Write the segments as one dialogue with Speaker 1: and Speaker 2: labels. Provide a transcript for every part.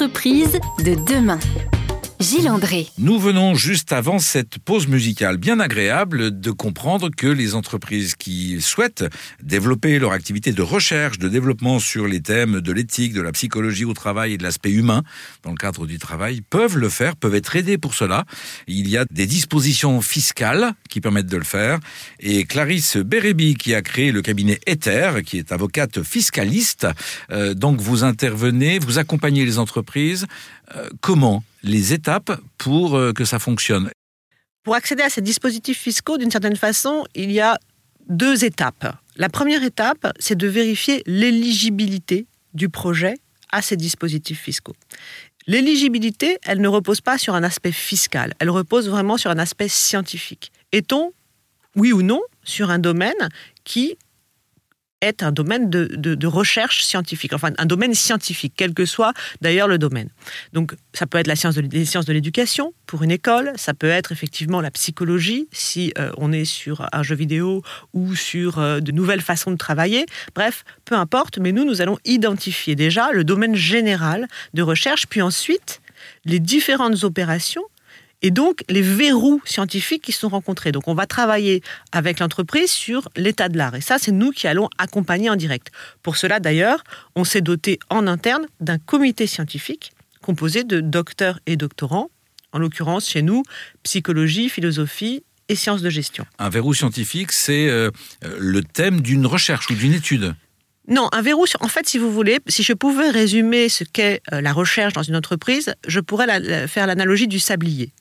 Speaker 1: entreprises de demain. Gilles André.
Speaker 2: Nous venons juste avant cette pause musicale bien agréable de comprendre que les entreprises qui souhaitent développer leur activité de recherche, de développement sur les thèmes de l'éthique, de la psychologie au travail et de l'aspect humain dans le cadre du travail peuvent le faire, peuvent être aidées pour cela. Il y a des dispositions fiscales qui permettent de le faire et Clarisse Bérébi qui a créé le cabinet Ether, qui est avocate fiscaliste, euh, donc vous intervenez, vous accompagnez les entreprises. Euh, comment les étapes pour euh, que ça fonctionne
Speaker 3: Pour accéder à ces dispositifs fiscaux, d'une certaine façon, il y a deux étapes. La première étape, c'est de vérifier l'éligibilité du projet à ces dispositifs fiscaux. L'éligibilité, elle ne repose pas sur un aspect fiscal, elle repose vraiment sur un aspect scientifique. Est-on, oui ou non, sur un domaine qui est un domaine de, recherche scientifique, enfin un domaine scientifique, quel que soit d'ailleurs le domaine. Donc ça peut être la science de, les sciences de l'éducation pour une école, ça peut être effectivement la psychologie si euh, on est sur un jeu vidéo ou sur euh, de nouvelles façons de travailler. Bref, peu importe, mais nous, nous allons identifier déjà le domaine général de recherche, puis ensuite les différentes opérations et donc les verrous scientifiques qui sont rencontrés. Donc on va travailler avec l'entreprise sur l'état de l'art. Et ça, c'est nous qui allons accompagner en direct. Pour cela, d'ailleurs, on s'est doté en interne d'un comité scientifique composé de docteurs et doctorants, en l'occurrence chez nous, psychologie, philosophie et sciences de gestion.
Speaker 2: Un verrou scientifique, c'est euh, le thème d'une recherche ou d'une étude
Speaker 3: non, un verrou, en fait, si vous voulez, si je pouvais résumer ce qu'est euh, la recherche dans une entreprise, je pourrais faire l'analogie du sablier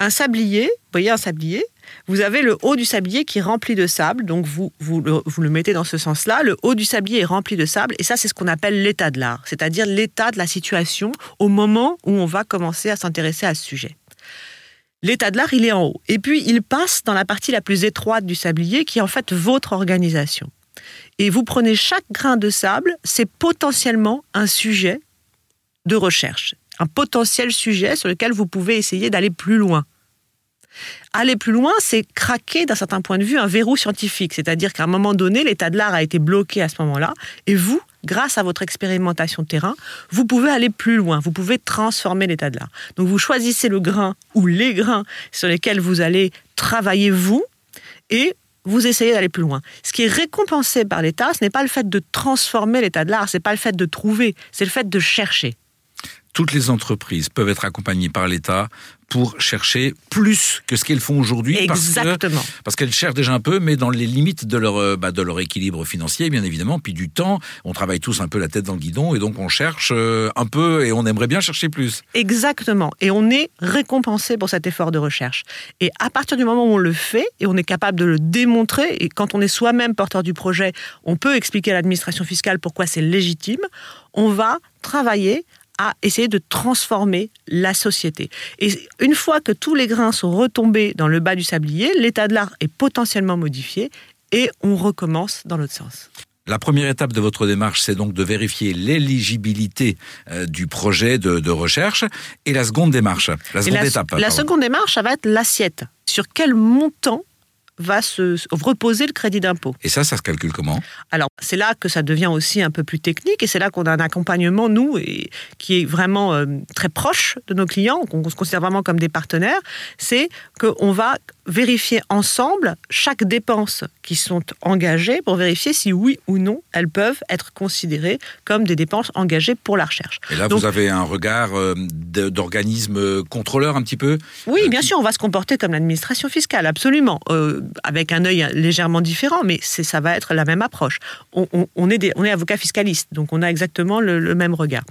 Speaker 3: un sablier, vous voyez un sablier, vous avez le haut du sablier qui est rempli de sable, donc vous, le, le mettez dans ce sens-là, le haut du sablier est rempli de sable, et ça c'est ce qu'on appelle l'état de l'art, c'est-à-dire l'état de la situation au moment où on va commencer à s'intéresser à ce sujet. L'état de l'art, il est en haut. Et puis, il passe dans la partie la plus étroite du sablier, qui est en fait votre organisation. Et vous prenez chaque grain de sable, c'est potentiellement un sujet de recherche, un potentiel sujet sur lequel vous pouvez essayer d'aller plus loin. Aller plus loin, c'est craquer d'un certain point de vue un verrou scientifique, c'est-à-dire qu'à un moment donné, l'état de l'art a été bloqué à ce moment-là, et vous, grâce à votre expérimentation terrain, vous pouvez aller plus loin, vous pouvez transformer l'état de l'art. Donc vous choisissez le grain ou les grains sur lesquels vous allez travailler vous, et vous essayez d'aller plus loin. Ce qui est récompensé par l'État, ce n'est pas le fait de transformer l'état de l'art, ce n'est pas le fait de trouver, c'est le fait de chercher
Speaker 2: toutes les entreprises peuvent être accompagnées par l'État pour chercher plus que ce qu'elles font aujourd'hui.
Speaker 3: Exactement.
Speaker 2: Parce, qu'elles cherchent déjà un peu, mais dans les limites de leur, euh, bah, de leur équilibre financier, bien évidemment, puis du temps. On travaille tous un peu la tête dans le guidon, et donc on cherche euh, un peu, et on aimerait bien chercher plus.
Speaker 3: Exactement. Et on est récompensé pour cet effort de recherche. Et à partir du moment où on le fait, et on est capable de le démontrer, et quand on est soi-même porteur du projet, on peut expliquer à l'administration fiscale pourquoi c'est légitime, on va travailler à essayer de transformer la société. Et une fois que tous les grains sont retombés dans le bas du sablier, l'état de l'art est potentiellement modifié et on recommence dans l'autre sens.
Speaker 2: La première étape de votre démarche, c'est donc de vérifier l'éligibilité euh, du projet de, recherche. Et la seconde démarche, la seconde étape.
Speaker 3: La seconde démarche, ça va être l'assiette. Sur quel montant va se reposer le crédit d'impôt.
Speaker 2: Et ça, ça se calcule comment?
Speaker 3: Alors, c'est là que ça devient aussi un peu plus technique et c'est là qu'on a un accompagnement, nous, et, qui est vraiment euh, très proche de nos clients, qu'on se considère vraiment comme des partenaires. C'est qu'on va vérifier ensemble chaque dépense qui sont engagées pour vérifier si oui ou non elles peuvent être considérées comme des dépenses engagées pour la recherche.
Speaker 2: Et là, vous avez un regard euh, d'organisme contrôleur un petit peu?
Speaker 3: Oui, bien sûr, on va se comporter comme l'administration fiscale, absolument, euh, avec un œil légèrement différent, mais ça va être la même approche. On, est, on est avocat fiscaliste, donc on a exactement le même regard.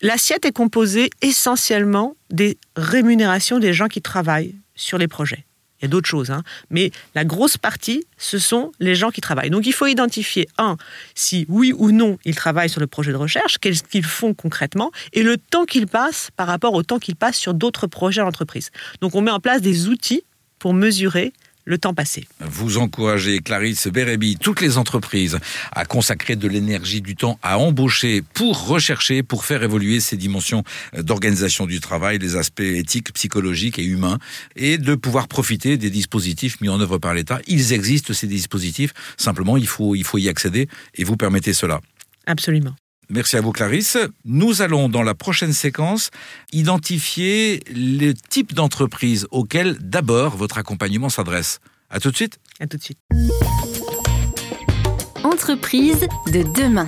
Speaker 3: L'assiette est composée essentiellement des rémunérations des gens qui travaillent sur les projets. Il y a d'autres choses, hein. mais la grosse partie, ce sont les gens qui travaillent. Donc il faut identifier, un, si oui ou non ils travaillent sur le projet de recherche, qu'est-ce qu'ils font concrètement, et le temps qu'ils passent par rapport au temps qu'ils passent sur d'autres projets d'entreprise. Donc on met en place des outils pour mesurer le temps passé.
Speaker 2: Vous encouragez, Clarisse Bérébi, toutes les entreprises à consacrer de l'énergie, du temps à embaucher pour rechercher, pour faire évoluer ces dimensions d'organisation du travail, les aspects éthiques, psychologiques et humains, et de pouvoir profiter des dispositifs mis en œuvre par l'État. Ils existent, ces dispositifs, simplement il faut, il faut y accéder, et vous permettez cela.
Speaker 3: Absolument.
Speaker 2: Merci à vous Clarisse. Nous allons dans la prochaine séquence identifier le type d'entreprise auquel d'abord votre accompagnement s'adresse. À tout de suite.
Speaker 3: À tout de suite.
Speaker 1: Entreprise de demain.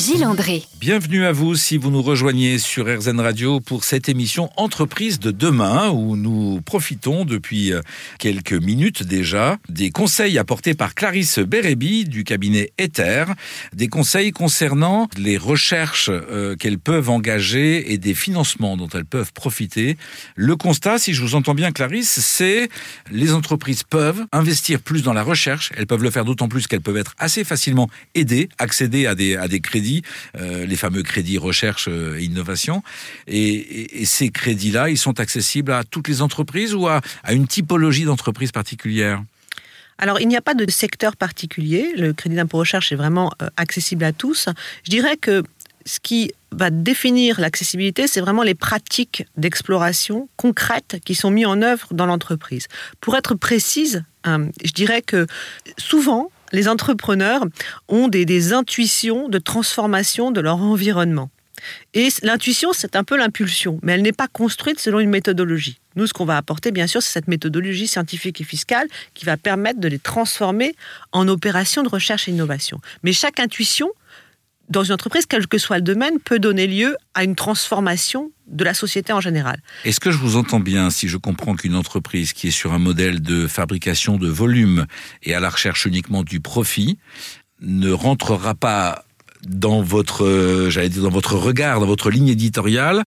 Speaker 1: Gilles André.
Speaker 2: Bienvenue à vous si vous nous rejoignez sur RZN Radio pour cette émission Entreprise de demain où nous profitons depuis euh, quelques minutes déjà des conseils apportés par Clarisse Bérébi du cabinet Ether, des conseils concernant les recherches euh, qu'elles peuvent engager et des financements dont elles peuvent profiter. Le constat, si je vous entends bien Clarisse, c'est les entreprises peuvent investir plus dans la recherche, elles peuvent le faire d'autant plus qu'elles peuvent être assez facilement aidées, accéder à des, à des crédits euh, les fameux crédits recherche euh, et innovation. Et, ces crédits-là, ils sont accessibles à toutes les entreprises ou à, une typologie d'entreprise particulière?
Speaker 3: Alors, il n'y a pas de secteur particulier. Le crédit d'impôt recherche est vraiment euh, accessible à tous. Je dirais que ce qui va définir l'accessibilité, c'est vraiment les pratiques d'exploration concrètes qui sont mises en œuvre dans l'entreprise. Pour être précise, je dirais que souvent, les entrepreneurs ont des, intuitions de transformation de leur environnement. Et l'intuition, c'est un peu l'impulsion, mais elle n'est pas construite selon une méthodologie. Nous, ce qu'on va apporter, bien sûr, c'est cette méthodologie scientifique et fiscale qui va permettre de les transformer en opérations de recherche et innovation. Mais chaque intuition dans une entreprise, quel que soit le domaine, peut donner lieu à une transformation de la société en général.
Speaker 2: Est-ce que je vous entends bien si je comprends qu'une entreprise qui est sur un modèle de fabrication de volume et à la recherche uniquement du profit ne rentrera pas dans votre, j'allais dire, dans votre regard, dans votre ligne éditoriale,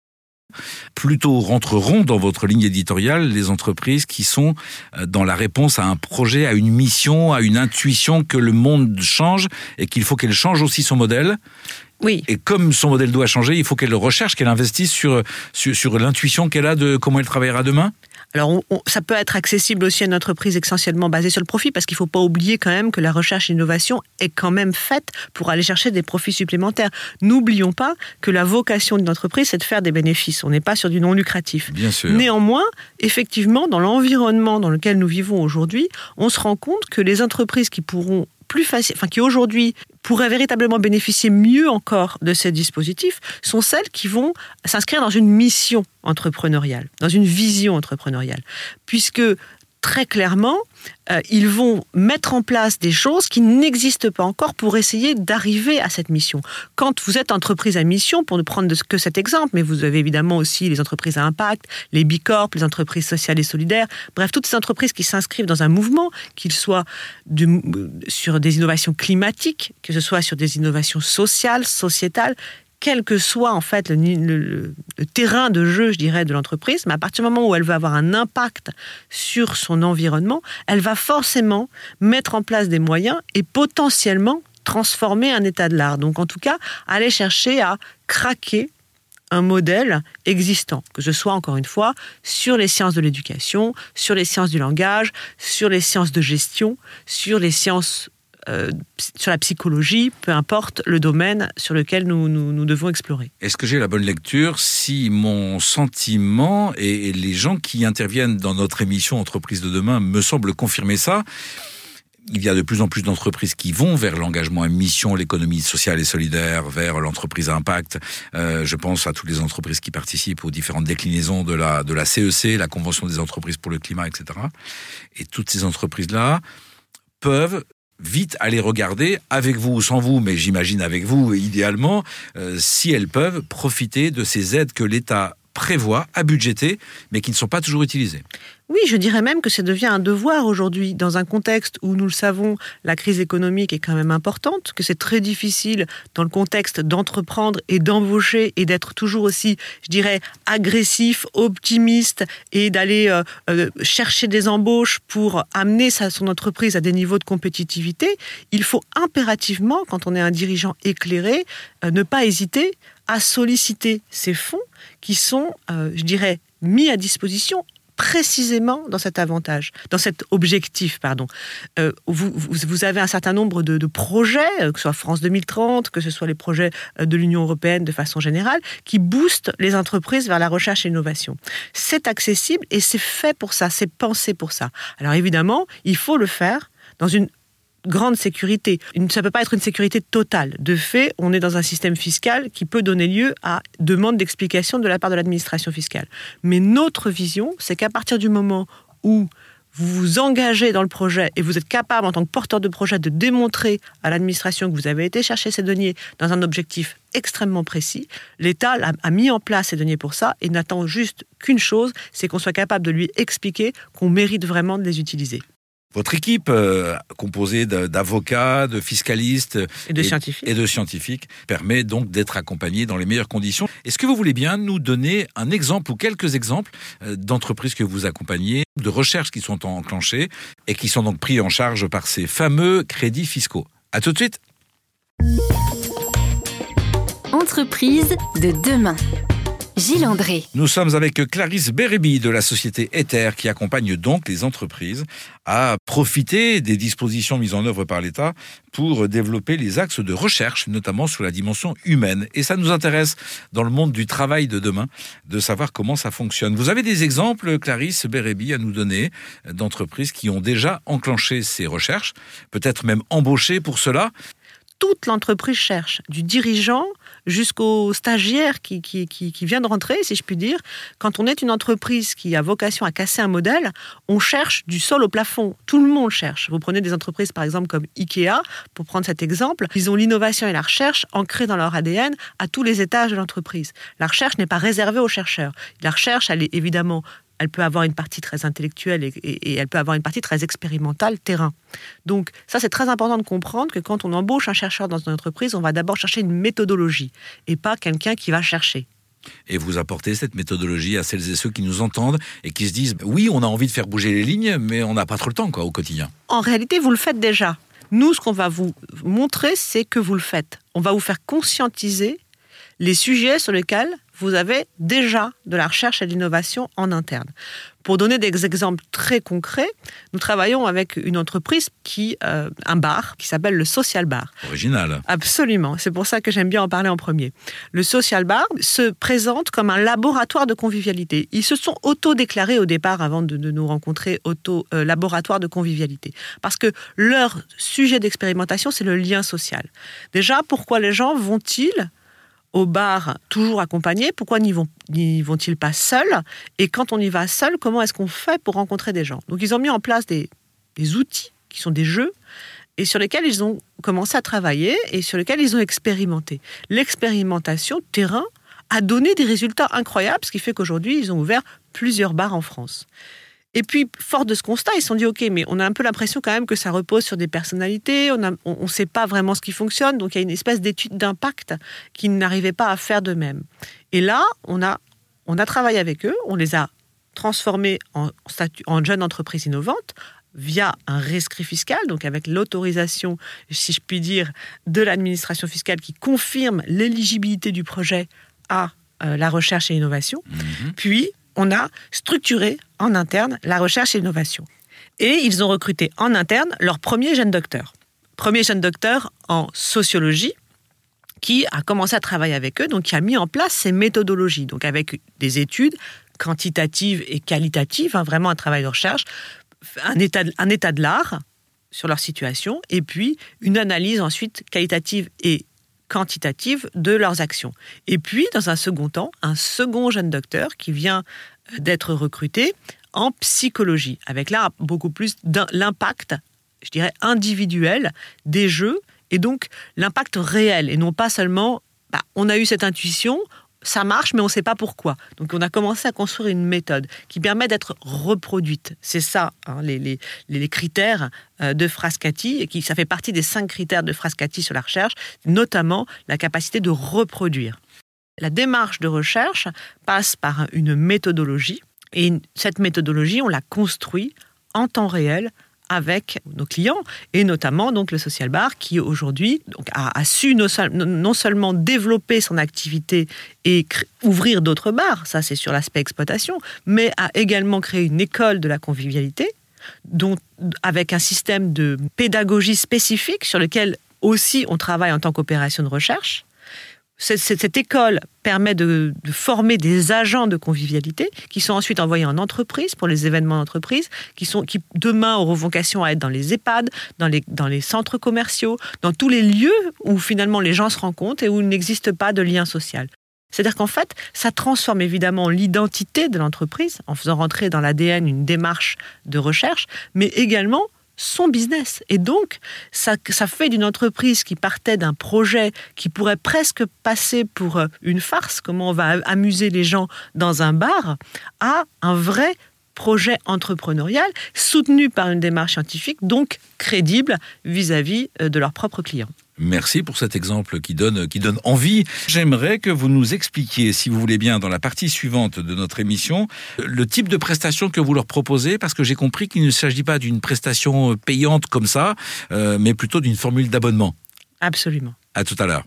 Speaker 2: Plutôt rentreront dans votre ligne éditoriale les entreprises qui sont euh, dans la réponse à un projet, à une mission, à une intuition que le monde change et qu'il faut qu'elle change aussi son modèle.
Speaker 3: Oui.
Speaker 2: Et comme son modèle doit changer, il faut qu'elle recherche, qu'elle investisse sur, sur, sur l'intuition qu'elle a de comment elle travaillera demain
Speaker 3: alors, ça peut être accessible aussi à une entreprise essentiellement basée sur le profit, parce qu'il ne faut pas oublier quand même que la recherche et l'innovation est quand même faite pour aller chercher des profits supplémentaires. N'oublions pas que la vocation d'une entreprise, c'est de faire des bénéfices. On n'est pas sur du non lucratif.
Speaker 2: Bien sûr.
Speaker 3: Néanmoins, effectivement, dans l'environnement dans lequel nous vivons aujourd'hui, on se rend compte que les entreprises qui pourront plus facile, enfin qui aujourd'hui pourraient véritablement bénéficier mieux encore de ces dispositifs, sont celles qui vont s'inscrire dans une mission entrepreneuriale, dans une vision entrepreneuriale, puisque très clairement, euh, ils vont mettre en place des choses qui n'existent pas encore pour essayer d'arriver à cette mission. Quand vous êtes entreprise à mission, pour ne prendre que cet exemple, mais vous avez évidemment aussi les entreprises à impact, les bicorps, les entreprises sociales et solidaires, bref, toutes ces entreprises qui s'inscrivent dans un mouvement, qu'ils soient sur des innovations climatiques, que ce soit sur des innovations sociales, sociétales, quel que soit en fait le, terrain de jeu, je dirais, de l'entreprise, mais à partir du moment où elle va avoir un impact sur son environnement, elle va forcément mettre en place des moyens et potentiellement transformer un état de l'art. Donc en tout cas, aller chercher à craquer un modèle existant, que ce soit encore une fois sur les sciences de l'éducation, sur les sciences du langage, sur les sciences de gestion, sur les sciences euh, sur la psychologie, peu importe le domaine sur lequel nous, devons explorer.
Speaker 2: Est-ce que j'ai la bonne lecture si mon sentiment et les gens qui interviennent dans notre émission Entreprise de demain me semblent confirmer ça? Il y a de plus en plus d'entreprises qui vont vers l'engagement à mission, l'économie sociale et solidaire, vers l'entreprise à impact. Euh, je pense à toutes les entreprises qui participent aux différentes déclinaisons de la, de la CEC, e la Convention des entreprises pour le climat, etc. Et toutes ces entreprises-là peuvent vite aller regarder, avec vous ou sans vous, mais j'imagine avec vous idéalement, euh, si elles peuvent profiter de ces aides que l'État prévoit à budgéter, mais qui ne sont pas toujours utilisées.
Speaker 3: Oui, je dirais même que ça devient un devoir aujourd'hui, dans un contexte où, nous le savons, la crise économique est quand même importante, que c'est très difficile dans le contexte d'entreprendre et d'embaucher et d'être toujours aussi, je dirais, agressif, optimiste et d'aller euh, euh, chercher des embauches pour amener sa, son entreprise à des niveaux de compétitivité. Il faut impérativement, quand on est un dirigeant éclairé, euh, ne pas hésiter à solliciter ces fonds qui sont, je dirais, mis à disposition précisément dans cet avantage, dans cet objectif, pardon. Euh, vous, avez un certain nombre de, projets, euh, que ce soit France 2030, que ce soit les projets euh, de l'Union européenne de façon générale, qui boostent les entreprises vers la recherche et l'innovation. C'est accessible et c'est fait pour ça, c'est pensé pour ça. Alors évidemment, il faut le faire dans une grande sécurité. Ça ne peut pas être une sécurité totale. De fait, on est dans un système fiscal qui peut donner lieu à demande d'explication de la part de l'administration fiscale. Mais notre vision, c'est qu'à partir du moment où vous vous engagez dans le projet et vous êtes capable en tant que porteur de projet de démontrer à l'administration que vous avez été chercher ces deniers dans un objectif extrêmement précis, l'État a mis en place ces deniers pour ça et n'attend juste qu'une chose, c'est qu'on soit capable de lui expliquer qu'on mérite vraiment de les utiliser.
Speaker 2: Votre équipe, euh, composée d'avocats, de fiscalistes
Speaker 3: et de, scientifiques.
Speaker 2: et de scientifiques, permet donc d'être accompagnés dans les meilleures conditions. Est-ce que vous voulez bien nous donner un exemple ou quelques exemples euh, d'entreprises que vous accompagnez, de recherches qui sont enclenchées et qui sont donc pris en charge par ces fameux crédits fiscaux? À tout de suite.
Speaker 1: Entreprise de demain. Gilles André.
Speaker 2: Nous sommes avec Clarisse Bérébi de la société Ether qui accompagne donc les entreprises à profiter des dispositions mises en œuvre par l'État pour développer les axes de recherche, notamment sur la dimension humaine. Et ça nous intéresse dans le monde du travail de demain de savoir comment ça fonctionne. Vous avez des exemples, Clarisse Bérébi, à nous donner d'entreprises qui ont déjà enclenché ces recherches, peut-être même embauché pour cela?
Speaker 3: Toute l'entreprise cherche, du dirigeant jusqu'au stagiaire qui, qui, qui, vient de rentrer, si je puis dire. Quand on est une entreprise qui a vocation à casser un modèle, on cherche du sol au plafond. Tout le monde cherche. Vous prenez des entreprises, par exemple, comme Ikea, pour prendre cet exemple. Ils ont l'innovation et la recherche ancrées dans leur ADN à tous les étages de l'entreprise. La recherche n'est pas réservée aux chercheurs. La recherche, elle est évidemment elle peut avoir une partie très intellectuelle et, elle peut avoir une partie très expérimentale, terrain. Donc ça, c'est très important de comprendre que quand on embauche un chercheur dans une entreprise, on va d'abord chercher une méthodologie et pas quelqu'un qui va chercher.
Speaker 2: Et vous apportez cette méthodologie à celles et ceux qui nous entendent et qui se disent oui, on a envie de faire bouger les lignes, mais on n'a pas trop le temps quoi, au quotidien.
Speaker 3: En réalité, vous le faites déjà. Nous, ce qu'on va vous montrer, c'est que vous le faites. On va vous faire conscientiser les sujets sur lesquels vous avez déjà de la recherche et de l'innovation en interne. Pour donner des exemples très concrets, nous travaillons avec une entreprise qui, euh, un bar, qui s'appelle le Social Bar.
Speaker 2: Original.
Speaker 3: Absolument. C'est pour ça que j'aime bien en parler en premier. Le Social Bar se présente comme un laboratoire de convivialité. Ils se sont auto-déclarés au départ, avant de, nous rencontrer, auto-laboratoire euh, de convivialité. Parce que leur sujet d'expérimentation, c'est le lien social. Déjà, pourquoi les gens vont-ils au bar toujours accompagnés, pourquoi n'y vont-ils vont pas seuls? Et quand on y va seul, comment est-ce qu'on fait pour rencontrer des gens? Donc ils ont mis en place des, outils qui sont des jeux et sur lesquels ils ont commencé à travailler et sur lesquels ils ont expérimenté. L'expérimentation terrain a donné des résultats incroyables, ce qui fait qu'aujourd'hui, ils ont ouvert plusieurs bars en France. Et puis, fort de ce constat, ils se sont dit, OK, mais on a un peu l'impression quand même que ça repose sur des personnalités, on ne sait pas vraiment ce qui fonctionne, donc il y a une espèce d'étude d'impact qu'ils n'arrivaient pas à faire d'eux-mêmes. Et là, on a, on a travaillé avec eux, on les a transformés en, statut, en jeunes entreprises innovantes, via un rescrit fiscal, donc avec l'autorisation, si je puis dire, de l'administration fiscale qui confirme l'éligibilité du projet à euh, la recherche et l'innovation. Mhm. Puis, on a structuré en interne la recherche et l'innovation. Et ils ont recruté en interne leur premier jeune docteur. Premier jeune docteur en sociologie qui a commencé à travailler avec eux, donc qui a mis en place ces méthodologies, donc avec des études quantitatives et qualitatives, hein, vraiment un travail de recherche, un état, un état de l'art sur leur situation, et puis une analyse ensuite qualitative et quantitative de leurs actions. Et puis, dans un second temps, un second jeune docteur qui vient euh, d'être recruté en psychologie, avec là beaucoup plus l'impact, je dirais, individuel des jeux, et donc l'impact réel, et non pas seulement, bah, on a eu cette intuition, ça marche, mais on ne sait pas pourquoi. Donc on a commencé à construire une méthode qui permet d'être reproduite. C'est ça, hein, les, les, critères euh, de Frascati, et qui, ça fait partie des cinq critères de Frascati sur la recherche, notamment la capacité de reproduire. La démarche de recherche passe par une méthodologie, et cette méthodologie, on la construit en temps réel avec nos clients et notamment donc le Social Bar qui aujourd'hui a, su non seulement développer son activité et ouvrir d'autres bars, ça c'est sur l'aspect exploitation, mais a également créé une école de la convivialité dont, avec un système de pédagogie spécifique sur lequel aussi on travaille en tant qu'opération de recherche cette, école permet de, former des agents de convivialité qui sont ensuite envoyés en entreprise pour les événements d'entreprise, qui, qui demain auront vocation à être dans les EHPAD, dans les, dans les centres commerciaux, dans tous les lieux où finalement les gens se rencontrent et où il n'existe pas de lien social. C'est-à-dire qu'en fait, ça transforme évidemment l'identité de l'entreprise en faisant rentrer dans l'ADN une démarche de recherche, mais également son business. Et donc, ça, ça fait d'une entreprise qui partait d'un projet qui pourrait presque passer pour euh, une farce, comment on va amuser les gens dans un bar, à un vrai projet entrepreneurial soutenu par une démarche scientifique, donc crédible vis-à-vis euh, de leurs propres clients.
Speaker 2: Merci pour cet exemple qui donne, qui donne envie. J'aimerais que vous nous expliquiez, si vous voulez bien, dans la partie suivante de notre émission, le type de prestation que vous leur proposez, parce que j'ai compris qu'il ne s'agit pas d'une prestation payante comme ça, euh, mais plutôt d'une formule d'abonnement.
Speaker 3: Absolument.
Speaker 2: À tout à l'heure.